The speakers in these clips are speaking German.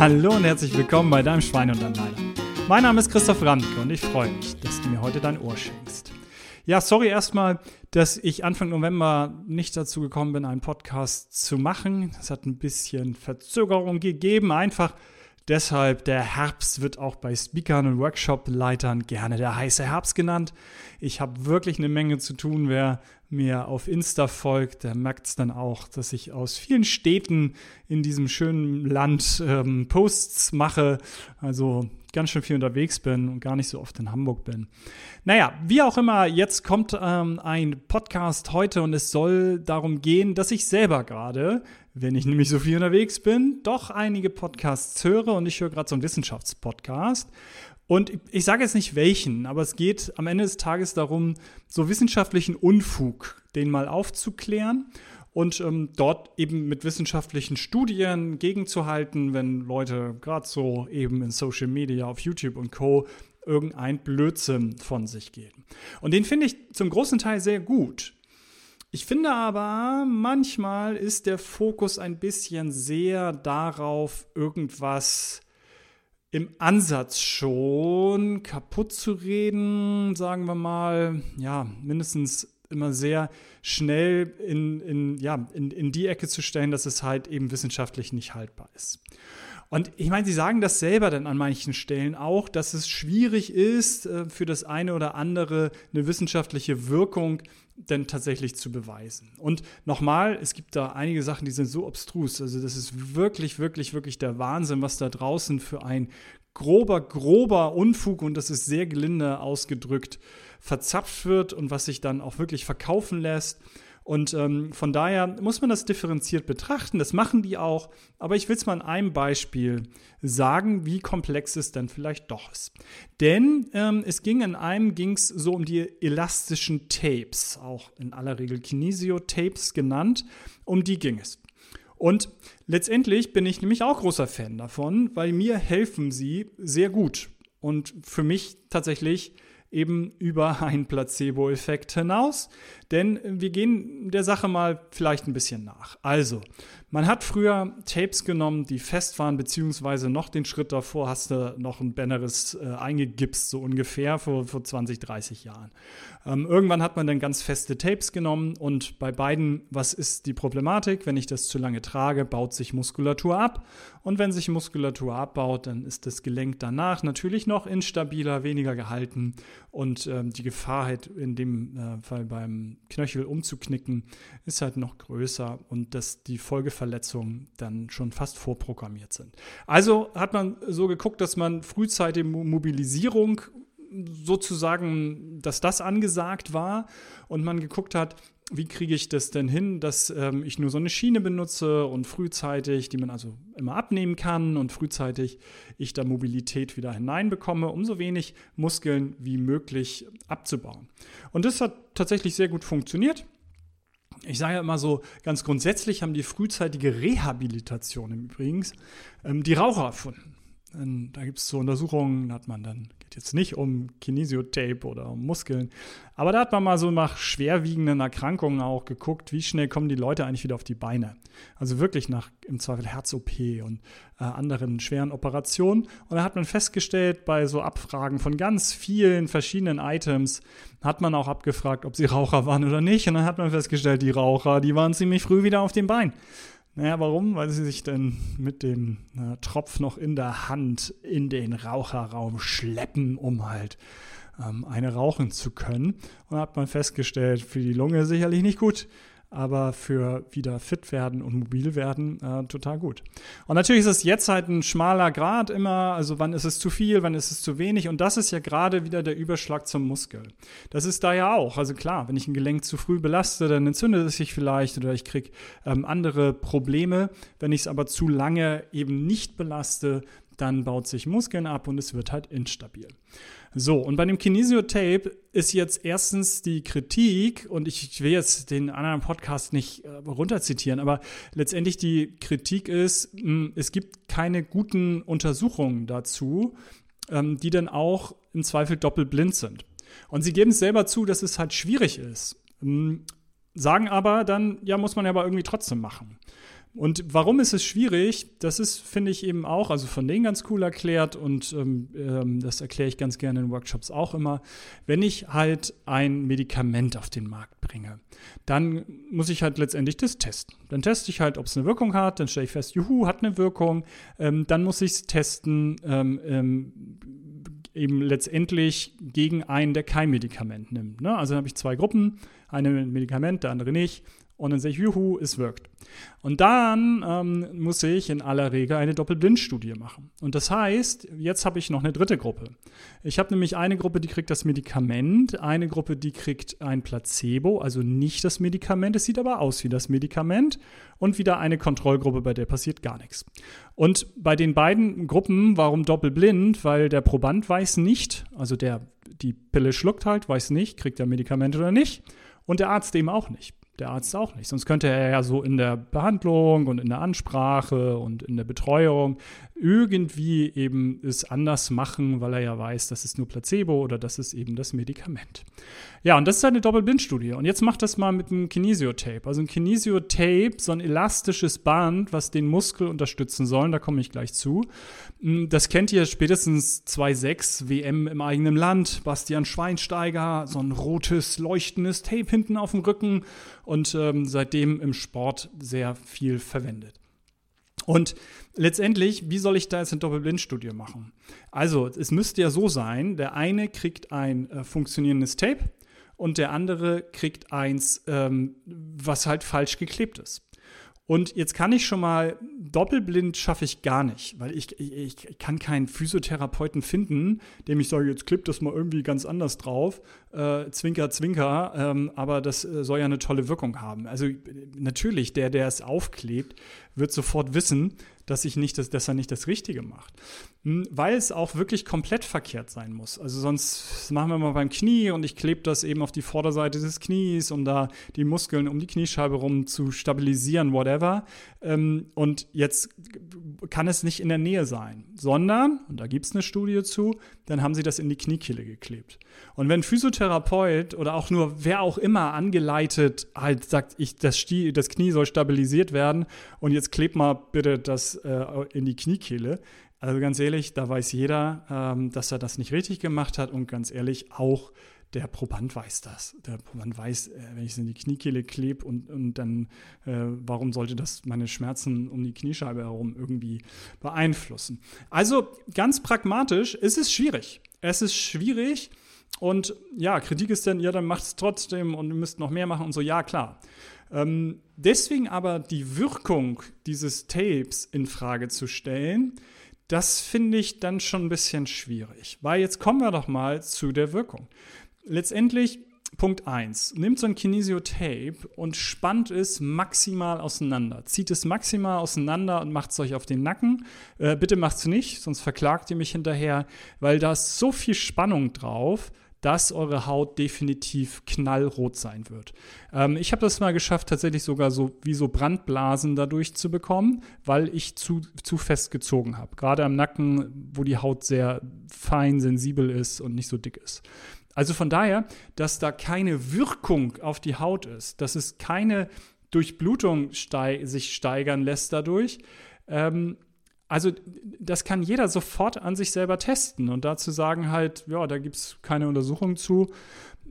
Hallo und herzlich willkommen bei deinem Schwein und dein Leider. Mein Name ist Christoph Randke und ich freue mich, dass du mir heute dein Ohr schenkst. Ja, sorry erstmal, dass ich Anfang November nicht dazu gekommen bin, einen Podcast zu machen. Es hat ein bisschen Verzögerung gegeben, einfach Deshalb, der Herbst wird auch bei Speakern und Workshop-Leitern gerne der heiße Herbst genannt. Ich habe wirklich eine Menge zu tun. Wer mir auf Insta folgt, der merkt es dann auch, dass ich aus vielen Städten in diesem schönen Land ähm, Posts mache. Also ganz schön viel unterwegs bin und gar nicht so oft in Hamburg bin. Naja, wie auch immer, jetzt kommt ähm, ein Podcast heute und es soll darum gehen, dass ich selber gerade, wenn ich nämlich so viel unterwegs bin, doch einige Podcasts höre und ich höre gerade so einen Wissenschaftspodcast. Und ich sage jetzt nicht welchen, aber es geht am Ende des Tages darum, so wissenschaftlichen Unfug, den mal aufzuklären und ähm, dort eben mit wissenschaftlichen Studien gegenzuhalten, wenn Leute gerade so eben in Social Media, auf YouTube und Co. irgendein Blödsinn von sich geben. Und den finde ich zum großen Teil sehr gut. Ich finde aber, manchmal ist der Fokus ein bisschen sehr darauf, irgendwas im Ansatz schon kaputt zu reden, sagen wir mal, ja, mindestens immer sehr schnell in, in, ja, in, in die Ecke zu stellen, dass es halt eben wissenschaftlich nicht haltbar ist. Und ich meine, Sie sagen das selber dann an manchen Stellen auch, dass es schwierig ist, äh, für das eine oder andere eine wissenschaftliche Wirkung denn tatsächlich zu beweisen. Und nochmal, es gibt da einige Sachen, die sind so obstrus. Also das ist wirklich, wirklich, wirklich der Wahnsinn, was da draußen für ein grober, grober Unfug, und das ist sehr gelinde ausgedrückt, verzapft wird und was sich dann auch wirklich verkaufen lässt. Und ähm, von daher muss man das differenziert betrachten. Das machen die auch. Aber ich will es mal an einem Beispiel sagen, wie komplex es denn vielleicht doch ist. Denn ähm, es ging in einem ging's so um die elastischen Tapes, auch in aller Regel Kinesio-Tapes genannt. Um die ging es. Und letztendlich bin ich nämlich auch großer Fan davon, weil mir helfen sie sehr gut. Und für mich tatsächlich eben über einen Placebo-Effekt hinaus. Denn wir gehen der Sache mal vielleicht ein bisschen nach. Also, man hat früher Tapes genommen, die fest waren, beziehungsweise noch den Schritt davor hast du noch ein Banneres äh, eingegipst, so ungefähr vor, vor 20, 30 Jahren. Ähm, irgendwann hat man dann ganz feste Tapes genommen und bei beiden, was ist die Problematik? Wenn ich das zu lange trage, baut sich Muskulatur ab. Und wenn sich Muskulatur abbaut, dann ist das Gelenk danach natürlich noch instabiler, weniger gehalten und ähm, die Gefahr halt in dem äh, Fall beim Knöchel umzuknicken ist halt noch größer und dass die Folgeverletzungen dann schon fast vorprogrammiert sind. Also hat man so geguckt, dass man frühzeitige Mobilisierung sozusagen, dass das angesagt war und man geguckt hat, wie kriege ich das denn hin, dass ähm, ich nur so eine Schiene benutze und frühzeitig, die man also immer abnehmen kann und frühzeitig ich da Mobilität wieder hineinbekomme, um so wenig Muskeln wie möglich abzubauen. Und das hat tatsächlich sehr gut funktioniert. Ich sage ja immer so, ganz grundsätzlich haben die frühzeitige Rehabilitation im Übrigen ähm, die Raucher erfunden. Da gibt es so Untersuchungen, da hat man dann jetzt nicht um Kinesiotape oder um Muskeln. Aber da hat man mal so nach schwerwiegenden Erkrankungen auch geguckt, wie schnell kommen die Leute eigentlich wieder auf die Beine. Also wirklich nach im Zweifel Herz-OP und äh, anderen schweren Operationen. Und da hat man festgestellt, bei so Abfragen von ganz vielen verschiedenen Items, hat man auch abgefragt, ob sie Raucher waren oder nicht. Und dann hat man festgestellt, die Raucher, die waren ziemlich früh wieder auf den Beinen. Naja, warum? Weil sie sich dann mit dem äh, Tropf noch in der Hand in den Raucherraum schleppen, um halt ähm, eine rauchen zu können. Und hat man festgestellt, für die Lunge sicherlich nicht gut aber für wieder fit werden und mobil werden äh, total gut. Und natürlich ist es jetzt halt ein schmaler Grad immer, also wann ist es zu viel, wann ist es zu wenig und das ist ja gerade wieder der Überschlag zum Muskel. Das ist da ja auch, also klar, wenn ich ein Gelenk zu früh belaste, dann entzündet es sich vielleicht oder ich kriege ähm, andere Probleme. Wenn ich es aber zu lange eben nicht belaste, dann baut sich Muskeln ab und es wird halt instabil. So, und bei dem Kinesiotape ist jetzt erstens die Kritik, und ich will jetzt den anderen Podcast nicht äh, runterzitieren, aber letztendlich die Kritik ist, hm, es gibt keine guten Untersuchungen dazu, ähm, die dann auch im Zweifel doppelblind sind. Und sie geben es selber zu, dass es halt schwierig ist. Hm, sagen aber dann, ja, muss man ja aber irgendwie trotzdem machen. Und warum ist es schwierig? Das ist, finde ich eben auch, also von denen ganz cool erklärt und ähm, ähm, das erkläre ich ganz gerne in Workshops auch immer. Wenn ich halt ein Medikament auf den Markt bringe, dann muss ich halt letztendlich das testen. Dann teste ich halt, ob es eine Wirkung hat, dann stelle ich fest, juhu, hat eine Wirkung. Ähm, dann muss ich es testen, ähm, ähm, eben letztendlich gegen einen, der kein Medikament nimmt. Ne? Also habe ich zwei Gruppen, eine mit Medikament, der andere nicht und dann sehe ich, juhu, es wirkt. Und dann ähm, muss ich in aller Regel eine Doppelblindstudie machen. Und das heißt, jetzt habe ich noch eine dritte Gruppe. Ich habe nämlich eine Gruppe, die kriegt das Medikament, eine Gruppe, die kriegt ein Placebo, also nicht das Medikament, es sieht aber aus wie das Medikament und wieder eine Kontrollgruppe, bei der passiert gar nichts. Und bei den beiden Gruppen, warum doppelblind? Weil der Proband weiß nicht, also der die Pille schluckt halt, weiß nicht, kriegt er Medikament oder nicht und der Arzt eben auch nicht der Arzt auch nicht. Sonst könnte er ja so in der Behandlung und in der Ansprache und in der Betreuung irgendwie eben es anders machen, weil er ja weiß, das ist nur Placebo oder das ist eben das Medikament. Ja, und das ist eine Doppelblindstudie. Und jetzt macht das mal mit einem Kinesiotape. Also ein Kinesiotape, so ein elastisches Band, was den Muskel unterstützen soll, da komme ich gleich zu. Hm, das kennt ihr spätestens 2.6 WM im eigenen Land. Bastian Schweinsteiger, so ein rotes, leuchtendes Tape hinten auf dem Rücken und ähm, seitdem im Sport sehr viel verwendet. Und letztendlich, wie soll ich da jetzt eine Doppelblindstudie machen? Also, es müsste ja so sein, der eine kriegt ein äh, funktionierendes Tape und der andere kriegt eins, ähm, was halt falsch geklebt ist. Und jetzt kann ich schon mal, doppelblind schaffe ich gar nicht, weil ich, ich, ich kann keinen Physiotherapeuten finden, dem ich sage, jetzt klippt das mal irgendwie ganz anders drauf, äh, zwinker, zwinker, ähm, aber das äh, soll ja eine tolle Wirkung haben. Also natürlich, der, der es aufklebt, wird sofort wissen, dass, ich nicht das, dass er nicht das Richtige macht. Hm, weil es auch wirklich komplett verkehrt sein muss. Also sonst machen wir mal beim Knie und ich klebe das eben auf die Vorderseite des Knies, um da die Muskeln um die Kniescheibe rum zu stabilisieren, whatever. Ähm, und jetzt kann es nicht in der Nähe sein, sondern, und da gibt es eine Studie zu, dann haben sie das in die Kniekehle geklebt. Und wenn Physiotherapeut oder auch nur wer auch immer angeleitet halt sagt, ich, das, das Knie soll stabilisiert werden und jetzt klebt mal bitte das äh, in die Kniekehle, also ganz ehrlich, da weiß jeder, ähm, dass er das nicht richtig gemacht hat und ganz ehrlich, auch der Proband weiß das. Der Proband weiß, äh, wenn ich es in die Kniekehle klebe und, und dann, äh, warum sollte das meine Schmerzen um die Kniescheibe herum irgendwie beeinflussen? Also ganz pragmatisch, ist es schwierig. Es ist schwierig und ja, Kritik ist dann, ja, dann macht es trotzdem und ihr müsst noch mehr machen und so, ja, klar. Ähm, deswegen aber die Wirkung dieses Tapes in Frage zu stellen, das finde ich dann schon ein bisschen schwierig. Weil jetzt kommen wir doch mal zu der Wirkung letztendlich Punkt 1. Nimmt so ein Kinesiotape und spannt es maximal auseinander. Zieht es maximal auseinander und macht es euch auf den Nacken. Äh, bitte macht es nicht, sonst verklagt ihr mich hinterher, weil da ist so viel Spannung drauf, dass eure Haut definitiv knallrot sein wird. Ähm, ich habe das mal geschafft, tatsächlich sogar so wie so Brandblasen dadurch zu bekommen, weil ich zu, zu fest gezogen habe. Gerade am Nacken, wo die Haut sehr fein, sensibel ist und nicht so dick ist. Also von daher, dass da keine Wirkung auf die Haut ist, dass es keine Durchblutung stei sich steigern lässt dadurch. Ähm, also das kann jeder sofort an sich selber testen und dazu sagen halt, ja, da gibt es keine Untersuchung zu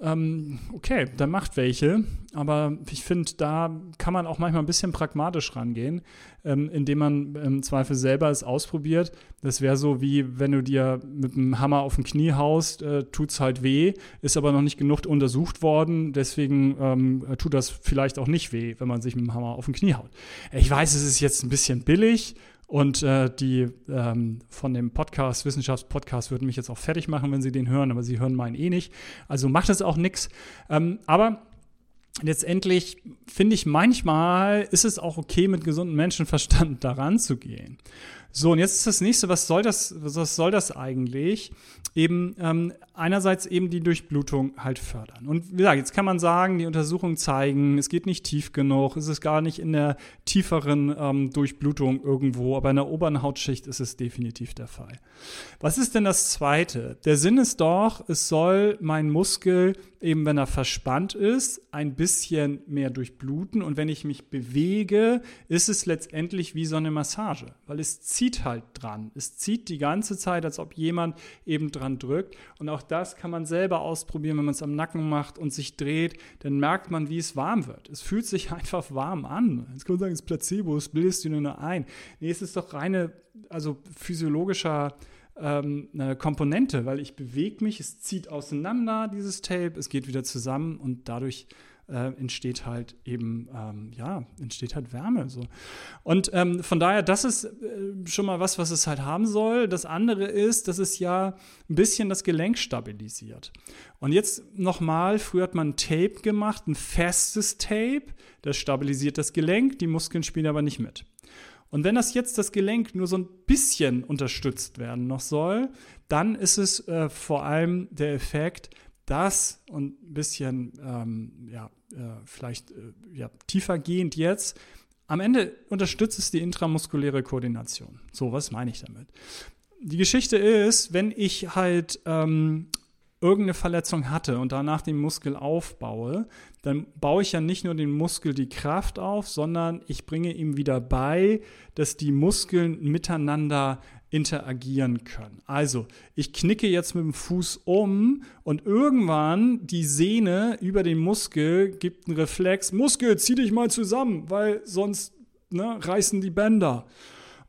ähm, okay, dann macht welche. Aber ich finde, da kann man auch manchmal ein bisschen pragmatisch rangehen, ähm, indem man im Zweifel selber es ausprobiert. Das wäre so wie, wenn du dir mit einem Hammer auf ein Knie haust, äh, tut es halt weh, ist aber noch nicht genug untersucht worden. Deswegen ähm, tut das vielleicht auch nicht weh, wenn man sich mit dem Hammer auf ein Knie haut. Ich weiß, es ist jetzt ein bisschen billig und äh, die ähm, von dem Podcast, Wissenschaftspodcast, würden mich jetzt auch fertig machen, wenn sie den hören, aber sie hören meinen eh nicht. Also macht es auch nichts. Ähm, aber letztendlich finde ich manchmal ist es auch okay, mit gesundem Menschenverstand daran zu gehen. So, und jetzt ist das nächste, was soll das, was soll das eigentlich? Eben ähm, einerseits eben die Durchblutung halt fördern. Und wie gesagt, jetzt kann man sagen, die Untersuchungen zeigen, es geht nicht tief genug, es ist gar nicht in der tieferen ähm, Durchblutung irgendwo, aber in der oberen Hautschicht ist es definitiv der Fall. Was ist denn das Zweite? Der Sinn ist doch, es soll mein Muskel eben, wenn er verspannt ist, ein bisschen mehr durchbluten und wenn ich mich bewege, ist es letztendlich wie so eine Massage, weil es zieht halt dran. Es zieht die ganze Zeit, als ob jemand eben dran drückt und auch das kann man selber ausprobieren, wenn man es am Nacken macht und sich dreht, dann merkt man, wie es warm wird. Es fühlt sich einfach warm an. Jetzt kann man sagen, es ist Placebo, es bildest du nur ein. Nee, es ist doch reine, also physiologischer ähm, eine Komponente, weil ich bewege mich, es zieht auseinander, dieses Tape, es geht wieder zusammen und dadurch äh, entsteht halt eben, ähm, ja, entsteht halt Wärme. So. Und ähm, von daher, das ist äh, schon mal was, was es halt haben soll. Das andere ist, dass es ja ein bisschen das Gelenk stabilisiert. Und jetzt nochmal, früher hat man Tape gemacht, ein festes Tape, das stabilisiert das Gelenk, die Muskeln spielen aber nicht mit. Und wenn das jetzt das Gelenk nur so ein bisschen unterstützt werden noch soll, dann ist es äh, vor allem der Effekt, dass und ein bisschen ähm, ja, vielleicht äh, ja, tiefer gehend jetzt, am Ende unterstützt es die intramuskuläre Koordination. So, was meine ich damit? Die Geschichte ist, wenn ich halt ähm, irgendeine Verletzung hatte und danach den Muskel aufbaue, dann baue ich ja nicht nur den Muskel die Kraft auf, sondern ich bringe ihm wieder bei, dass die Muskeln miteinander interagieren können. Also, ich knicke jetzt mit dem Fuß um und irgendwann die Sehne über den Muskel gibt einen Reflex, Muskel, zieh dich mal zusammen, weil sonst ne, reißen die Bänder.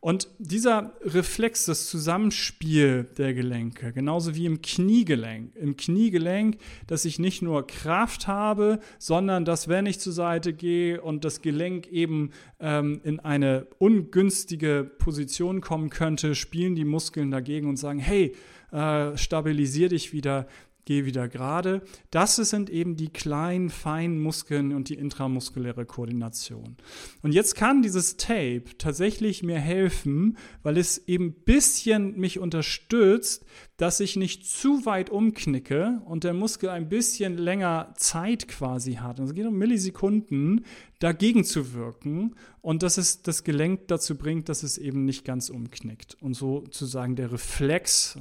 Und dieser Reflex, das Zusammenspiel der Gelenke, genauso wie im Kniegelenk, im Kniegelenk, dass ich nicht nur Kraft habe, sondern dass, wenn ich zur Seite gehe und das Gelenk eben ähm, in eine ungünstige Position kommen könnte, spielen die Muskeln dagegen und sagen, hey, äh, stabilisier dich wieder, geh wieder gerade. Das sind eben die kleinen, feinen Muskeln und die intramuskuläre Koordination. Und jetzt kann dieses Tape tatsächlich mir helfen, weil es eben ein bisschen mich unterstützt, dass ich nicht zu weit umknicke und der Muskel ein bisschen länger Zeit quasi hat. Also es geht um Millisekunden, dagegen zu wirken und dass es das Gelenk dazu bringt, dass es eben nicht ganz umknickt. Und sozusagen der Reflex,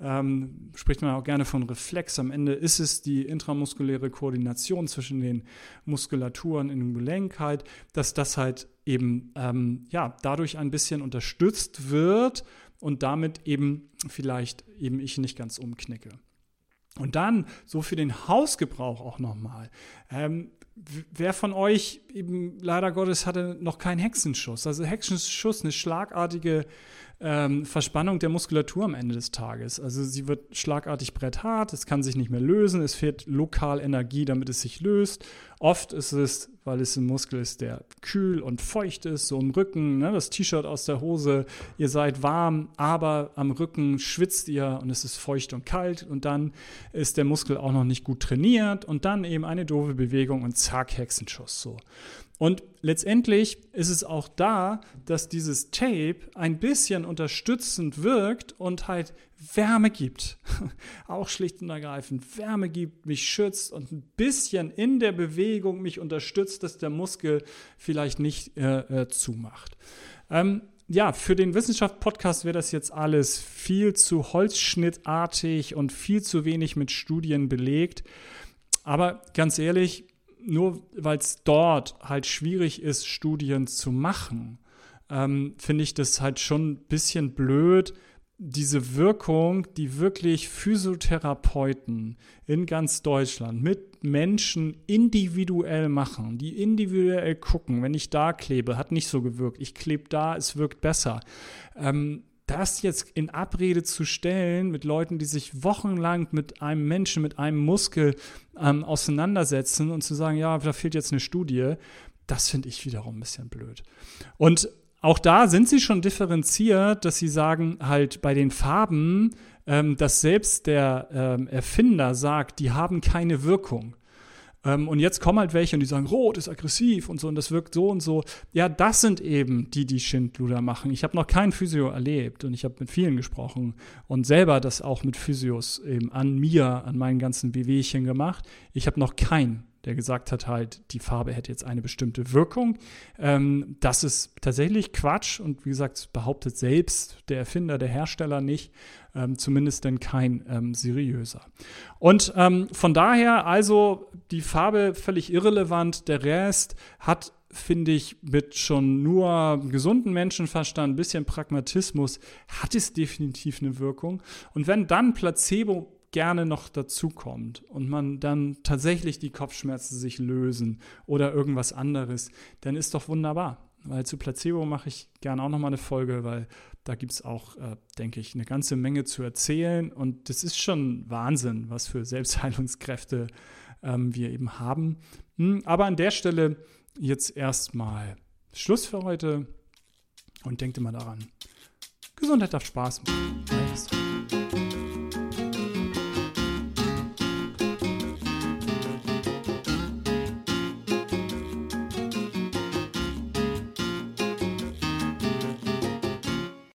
ähm, spricht man auch gerne von Reflex. Am Ende ist es die intramuskuläre Koordination zwischen den Muskulaturen in dem Gelenk halt, dass das halt eben ähm, ja, dadurch ein bisschen unterstützt wird und damit eben vielleicht eben ich nicht ganz umknicke. Und dann so für den Hausgebrauch auch nochmal. Ähm, wer von euch eben leider Gottes hatte noch keinen Hexenschuss? Also Hexenschuss, eine schlagartige ähm, Verspannung der Muskulatur am Ende des Tages. Also sie wird schlagartig bretthart, es kann sich nicht mehr lösen, es fehlt lokal Energie, damit es sich löst. Oft ist es, weil es ein Muskel ist, der kühl und feucht ist, so im Rücken, ne, das T-Shirt aus der Hose, ihr seid warm, aber am Rücken schwitzt ihr und es ist feucht und kalt und dann ist der Muskel auch noch nicht gut trainiert und dann eben eine doofe Bewegung und zack, Hexenschuss so. Und letztendlich ist es auch da, dass dieses Tape ein bisschen unterstützend wirkt und halt Wärme gibt. auch schlicht und ergreifend Wärme gibt, mich schützt und ein bisschen in der Bewegung mich unterstützt, dass der Muskel vielleicht nicht äh, äh, zumacht. Ähm, ja, für den Wissenschaft-Podcast wäre das jetzt alles viel zu holzschnittartig und viel zu wenig mit Studien belegt. Aber ganz ehrlich, nur weil es dort halt schwierig ist, Studien zu machen, ähm, finde ich das halt schon ein bisschen blöd, diese Wirkung, die wirklich Physiotherapeuten in ganz Deutschland mit Menschen individuell machen, die individuell gucken, wenn ich da klebe, hat nicht so gewirkt, ich klebe da, es wirkt besser. Ähm, das jetzt in Abrede zu stellen mit Leuten, die sich wochenlang mit einem Menschen, mit einem Muskel ähm, auseinandersetzen und zu sagen, ja, da fehlt jetzt eine Studie, das finde ich wiederum ein bisschen blöd. Und auch da sind sie schon differenziert, dass sie sagen, halt bei den Farben, ähm, dass selbst der ähm, Erfinder sagt, die haben keine Wirkung. Ähm, und jetzt kommen halt welche und die sagen, rot ist aggressiv und so und das wirkt so und so. Ja, das sind eben die, die Schindluder machen. Ich habe noch keinen Physio erlebt und ich habe mit vielen gesprochen und selber das auch mit Physios eben an mir, an meinen ganzen Wehwehchen gemacht. Ich habe noch keinen der gesagt hat halt, die Farbe hätte jetzt eine bestimmte Wirkung. Ähm, das ist tatsächlich Quatsch und wie gesagt, behauptet selbst der Erfinder, der Hersteller nicht, ähm, zumindest denn kein ähm, seriöser. Und ähm, von daher also die Farbe völlig irrelevant, der Rest hat finde ich, mit schon nur gesunden Menschenverstand, ein bisschen Pragmatismus, hat es definitiv eine Wirkung. Und wenn dann Placebo gerne noch dazukommt und man dann tatsächlich die Kopfschmerzen sich lösen oder irgendwas anderes, dann ist doch wunderbar. Weil zu Placebo mache ich gerne auch nochmal eine Folge, weil da gibt es auch, äh, denke ich, eine ganze Menge zu erzählen. Und das ist schon Wahnsinn, was für Selbstheilungskräfte ähm, wir eben haben. Hm, aber an der Stelle jetzt erstmal Schluss für heute und denkt immer daran, Gesundheit darf Spaß machen.